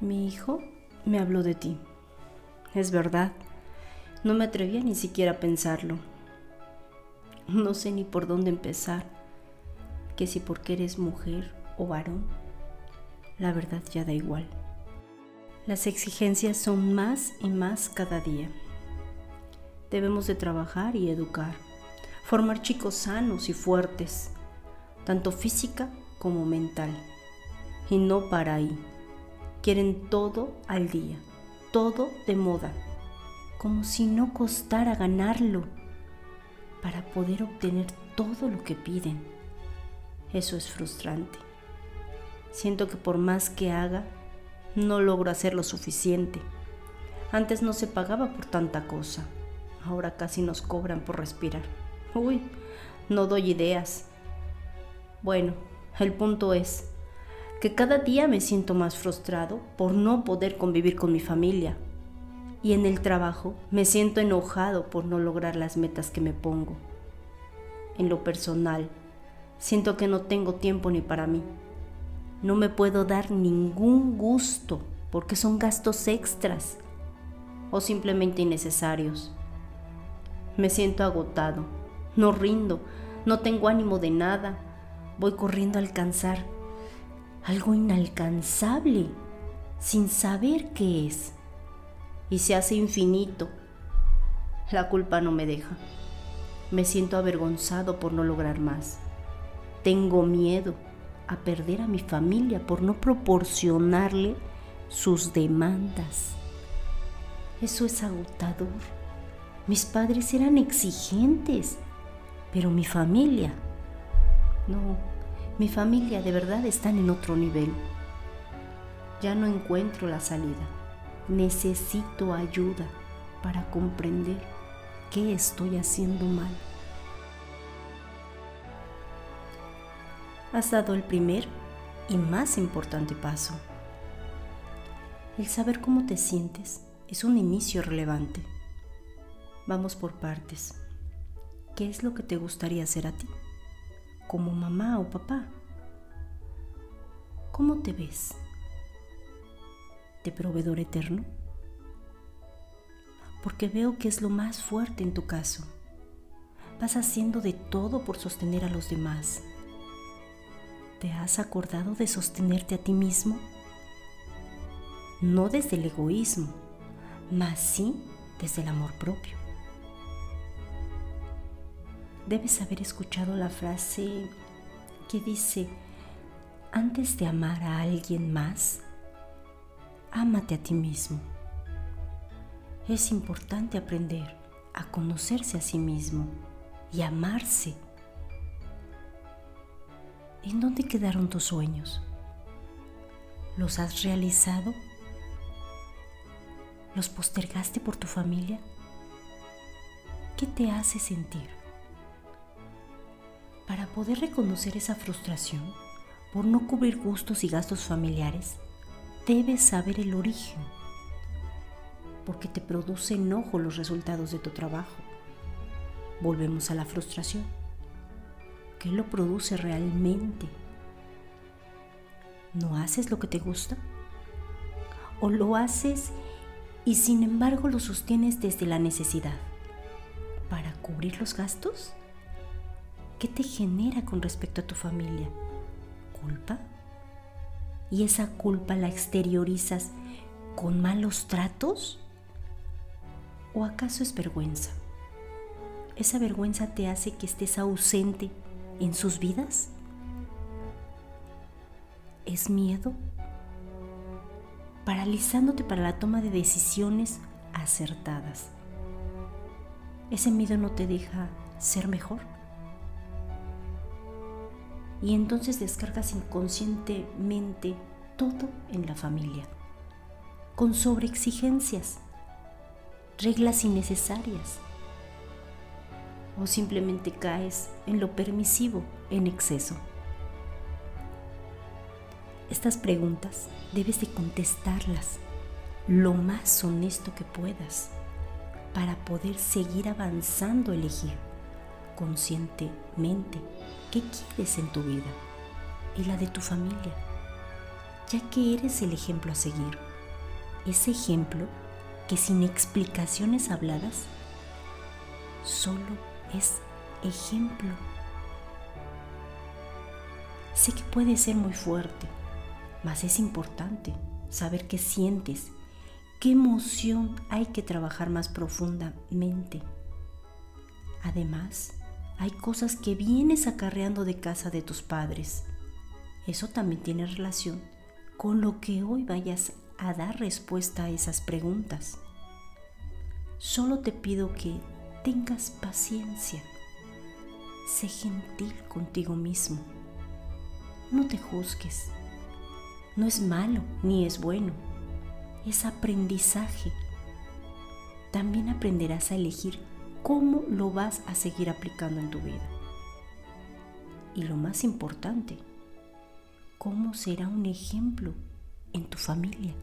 Mi hijo me habló de ti. Es verdad, no me atrevía ni siquiera a pensarlo. No sé ni por dónde empezar, que si porque eres mujer o varón, la verdad ya da igual. Las exigencias son más y más cada día. Debemos de trabajar y educar, formar chicos sanos y fuertes, tanto física como mental, y no para ahí. Quieren todo al día, todo de moda, como si no costara ganarlo para poder obtener todo lo que piden. Eso es frustrante. Siento que por más que haga, no logro hacer lo suficiente. Antes no se pagaba por tanta cosa. Ahora casi nos cobran por respirar. Uy, no doy ideas. Bueno, el punto es, que cada día me siento más frustrado por no poder convivir con mi familia. Y en el trabajo me siento enojado por no lograr las metas que me pongo. En lo personal, siento que no tengo tiempo ni para mí. No me puedo dar ningún gusto porque son gastos extras o simplemente innecesarios. Me siento agotado, no rindo, no tengo ánimo de nada, voy corriendo a alcanzar algo inalcanzable, sin saber qué es, y se hace infinito. La culpa no me deja. Me siento avergonzado por no lograr más. Tengo miedo a perder a mi familia por no proporcionarle sus demandas. Eso es agotador. Mis padres eran exigentes, pero mi familia no mi familia de verdad están en otro nivel. Ya no encuentro la salida. Necesito ayuda para comprender qué estoy haciendo mal. Has dado el primer y más importante paso. El saber cómo te sientes es un inicio relevante. Vamos por partes. ¿Qué es lo que te gustaría hacer a ti? como mamá o papá. ¿Cómo te ves? ¿De proveedor eterno? Porque veo que es lo más fuerte en tu caso. Vas haciendo de todo por sostener a los demás. ¿Te has acordado de sostenerte a ti mismo? No desde el egoísmo, mas sí desde el amor propio debes haber escuchado la frase que dice, antes de amar a alguien más, ámate a ti mismo. Es importante aprender a conocerse a sí mismo y amarse. ¿En dónde quedaron tus sueños? ¿Los has realizado? ¿Los postergaste por tu familia? ¿Qué te hace sentir? Para poder reconocer esa frustración por no cubrir gustos y gastos familiares, debes saber el origen, porque te produce enojo los resultados de tu trabajo. Volvemos a la frustración. ¿Qué lo produce realmente? ¿No haces lo que te gusta? ¿O lo haces y sin embargo lo sostienes desde la necesidad? ¿Para cubrir los gastos? ¿Qué te genera con respecto a tu familia? ¿Culpa? ¿Y esa culpa la exteriorizas con malos tratos? ¿O acaso es vergüenza? ¿Esa vergüenza te hace que estés ausente en sus vidas? ¿Es miedo? Paralizándote para la toma de decisiones acertadas. ¿Ese miedo no te deja ser mejor? y entonces descargas inconscientemente todo en la familia, con sobreexigencias, reglas innecesarias, o simplemente caes en lo permisivo en exceso. Estas preguntas debes de contestarlas lo más honesto que puedas para poder seguir avanzando, elegir conscientemente qué quieres en tu vida y la de tu familia, ya que eres el ejemplo a seguir. Ese ejemplo que sin explicaciones habladas solo es ejemplo. Sé que puede ser muy fuerte, mas es importante saber qué sientes, qué emoción hay que trabajar más profundamente. Además, hay cosas que vienes acarreando de casa de tus padres. Eso también tiene relación con lo que hoy vayas a dar respuesta a esas preguntas. Solo te pido que tengas paciencia. Sé gentil contigo mismo. No te juzgues. No es malo ni es bueno. Es aprendizaje. También aprenderás a elegir cómo lo vas a seguir aplicando en tu vida. Y lo más importante, cómo será un ejemplo en tu familia.